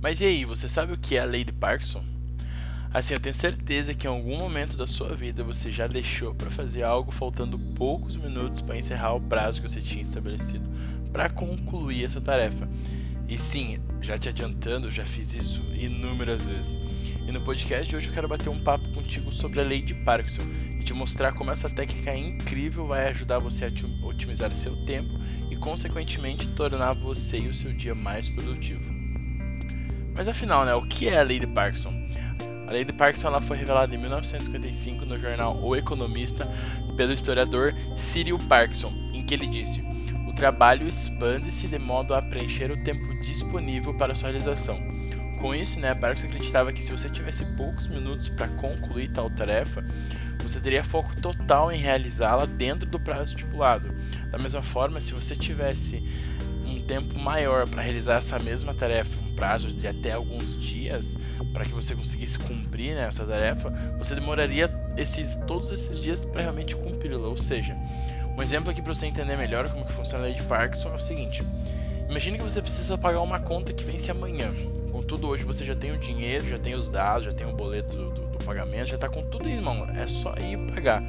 Mas e aí, você sabe o que é a lei de Parkinson? Assim, eu tenho certeza que em algum momento da sua vida você já deixou para fazer algo faltando poucos minutos para encerrar o prazo que você tinha estabelecido para concluir essa tarefa. E sim, já te adiantando, já fiz isso inúmeras vezes. E no podcast de hoje eu quero bater um papo contigo sobre a lei de Parkinson e te mostrar como essa técnica incrível vai ajudar você a otimizar seu tempo e, consequentemente, tornar você e o seu dia mais produtivo. Mas afinal, né, o que é a lei de Parkinson? A lei de Parkinson ela foi revelada em 1955 no jornal O Economista pelo historiador Cyril Parkinson, em que ele disse: O trabalho expande-se de modo a preencher o tempo disponível para sua realização. Com isso, né, Parkinson acreditava que se você tivesse poucos minutos para concluir tal tarefa, você teria foco total em realizá-la dentro do prazo estipulado. Da mesma forma, se você tivesse um tempo maior para realizar essa mesma tarefa, um prazo de até alguns dias, para que você conseguisse cumprir né, essa tarefa, você demoraria esses, todos esses dias para realmente cumpri-la. Ou seja, um exemplo aqui para você entender melhor como que funciona a lei de Parkinson é o seguinte: imagine que você precisa pagar uma conta que vence amanhã. Contudo, hoje você já tem o dinheiro, já tem os dados, já tem o boleto do, do, do pagamento, já está com tudo em mão. É só ir pagar.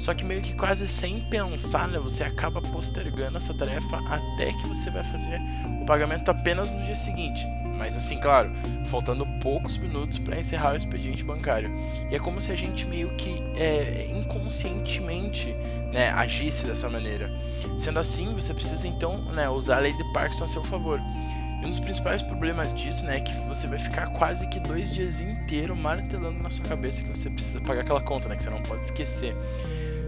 Só que meio que quase sem pensar, né, você acaba postergando essa tarefa até que você vai fazer o pagamento apenas no dia seguinte. Mas assim, claro, faltando poucos minutos para encerrar o expediente bancário. E é como se a gente meio que é, inconscientemente né, agisse dessa maneira. Sendo assim, você precisa então né, usar a lei de Parkinson a seu favor. E um dos principais problemas disso né, é que você vai ficar quase que dois dias inteiros martelando na sua cabeça que você precisa pagar aquela conta, né, que você não pode esquecer.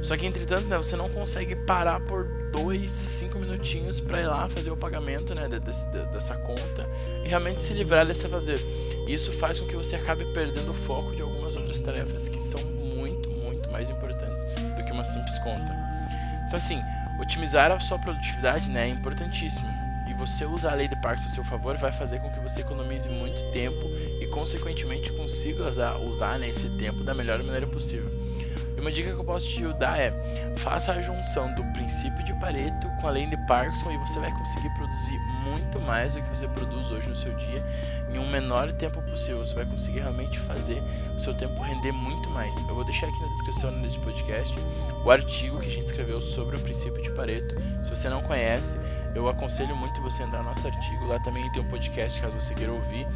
Só que entretanto, né, você não consegue parar por dois, cinco minutinhos para ir lá fazer o pagamento né, desse, dessa conta e realmente se livrar desse fazer. Isso faz com que você acabe perdendo o foco de algumas outras tarefas que são muito, muito mais importantes do que uma simples conta. Então assim, otimizar a sua produtividade né, é importantíssimo. E você usar a lei de Parkinson a seu favor vai fazer com que você economize muito tempo e, consequentemente, consiga usar, usar né, esse tempo da melhor maneira possível uma dica que eu posso te dar é: faça a junção do princípio de Pareto com a lei de Parkinson e você vai conseguir produzir muito mais do que você produz hoje no seu dia em um menor tempo possível. Você vai conseguir realmente fazer o seu tempo render muito mais. Eu vou deixar aqui na descrição desse podcast o artigo que a gente escreveu sobre o princípio de Pareto. Se você não conhece, eu aconselho muito você entrar no nosso artigo. Lá também tem um podcast caso você queira ouvir.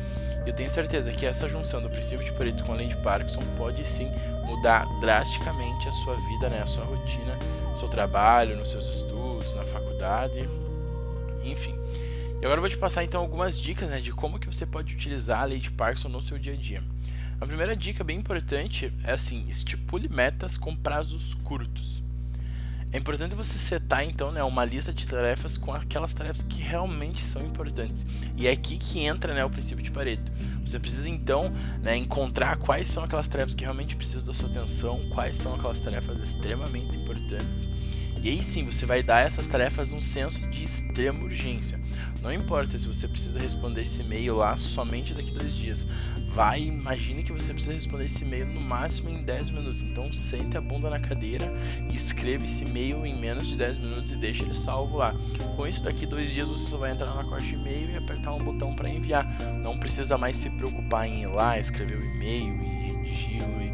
Eu tenho certeza que essa junção do princípio de Pareto com a lei de Parkinson pode sim mudar drasticamente a sua vida, né, a sua rotina, seu trabalho, nos seus estudos, na faculdade, enfim. E agora eu vou te passar então algumas dicas né, de como que você pode utilizar a lei de Parkinson no seu dia a dia. A primeira dica bem importante é assim, estipule metas com prazos curtos. É importante você setar então né, uma lista de tarefas com aquelas tarefas que realmente são importantes. E é aqui que entra né, o princípio de Pareto. Você precisa então né, encontrar quais são aquelas tarefas que realmente precisam da sua atenção, quais são aquelas tarefas extremamente importantes. E aí sim você vai dar a essas tarefas um senso de extrema urgência. Não importa se você precisa responder esse e-mail lá somente daqui dois dias vai imagine que você precisa responder esse e-mail no máximo em 10 minutos. Então sente a bunda na cadeira e escreva esse e-mail em menos de 10 minutos e deixe ele salvo lá. Com isso, daqui dois dias você só vai entrar na caixa de e-mail e apertar um botão para enviar. Não precisa mais se preocupar em ir lá, escrever o e-mail e redigi-lo e,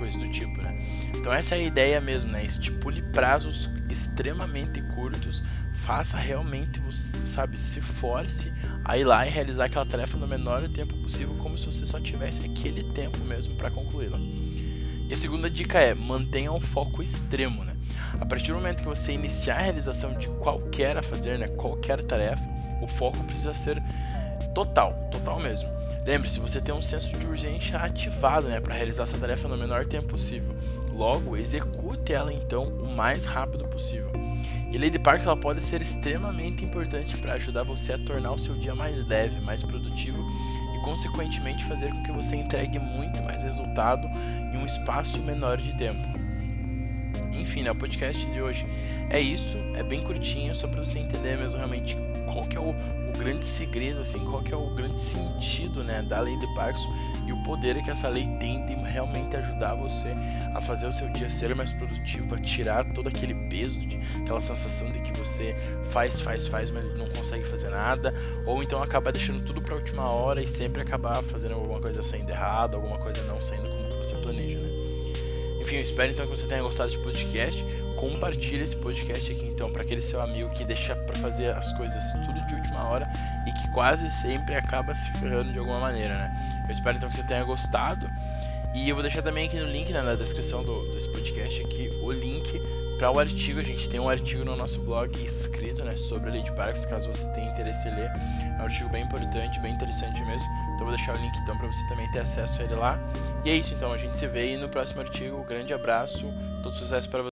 coisas do tipo, né? Então essa é a ideia mesmo, né? Estipule prazos extremamente curtos faça realmente, sabe, se force a ir lá e realizar aquela tarefa no menor tempo possível, como se você só tivesse aquele tempo mesmo para concluí-la. E a segunda dica é mantenha um foco extremo, né? A partir do momento que você iniciar a realização de qualquer a fazer, né, qualquer tarefa, o foco precisa ser total, total mesmo. Lembre-se, você tem um senso de urgência ativado, né, para realizar essa tarefa no menor tempo possível. Logo, execute ela então o mais rápido possível. E Lady Parks ela pode ser extremamente importante para ajudar você a tornar o seu dia mais leve, mais produtivo e, consequentemente, fazer com que você entregue muito mais resultado em um espaço menor de tempo. Enfim, né, o podcast de hoje é isso, é bem curtinho, só para você entender mesmo realmente qual que é o, o grande segredo, assim, qual que é o grande sentido, né, da lei de Parkinson e o poder que essa lei tem de realmente ajudar você a fazer o seu dia ser mais produtivo, a tirar todo aquele peso, de, aquela sensação de que você faz, faz, faz, mas não consegue fazer nada, ou então acaba deixando tudo para última hora e sempre acabar fazendo alguma coisa saindo errado, alguma coisa não saindo como que você planeja, né? Enfim, eu espero então que você tenha gostado desse podcast. Compartilhe esse podcast aqui então para aquele seu amigo que deixa para fazer as coisas tudo de última hora e que quase sempre acaba se ferrando de alguma maneira, né? Eu espero então que você tenha gostado. E eu vou deixar também aqui no link, né, na descrição do, desse podcast aqui, o link para o artigo. A gente tem um artigo no nosso blog escrito né, sobre a lei de parques, caso você tenha interesse em ler. É um artigo bem importante, bem interessante mesmo. Então vou deixar o link então para você também ter acesso a ele lá. E é isso então, a gente se vê aí no próximo artigo. Um grande abraço, todo sucesso para você.